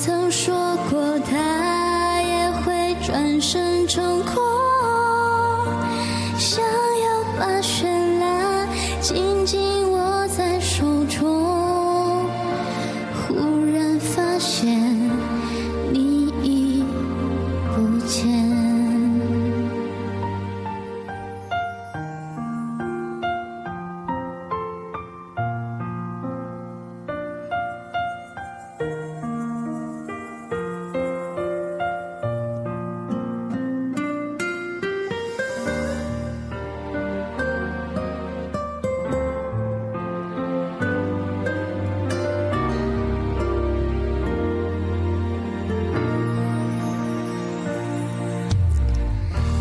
曾说过它也会转身成空。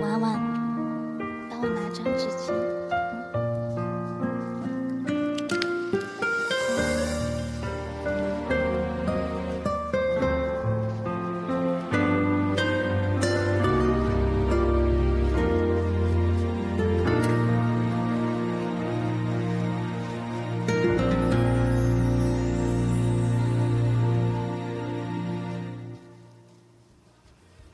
婉婉帮我拿张纸巾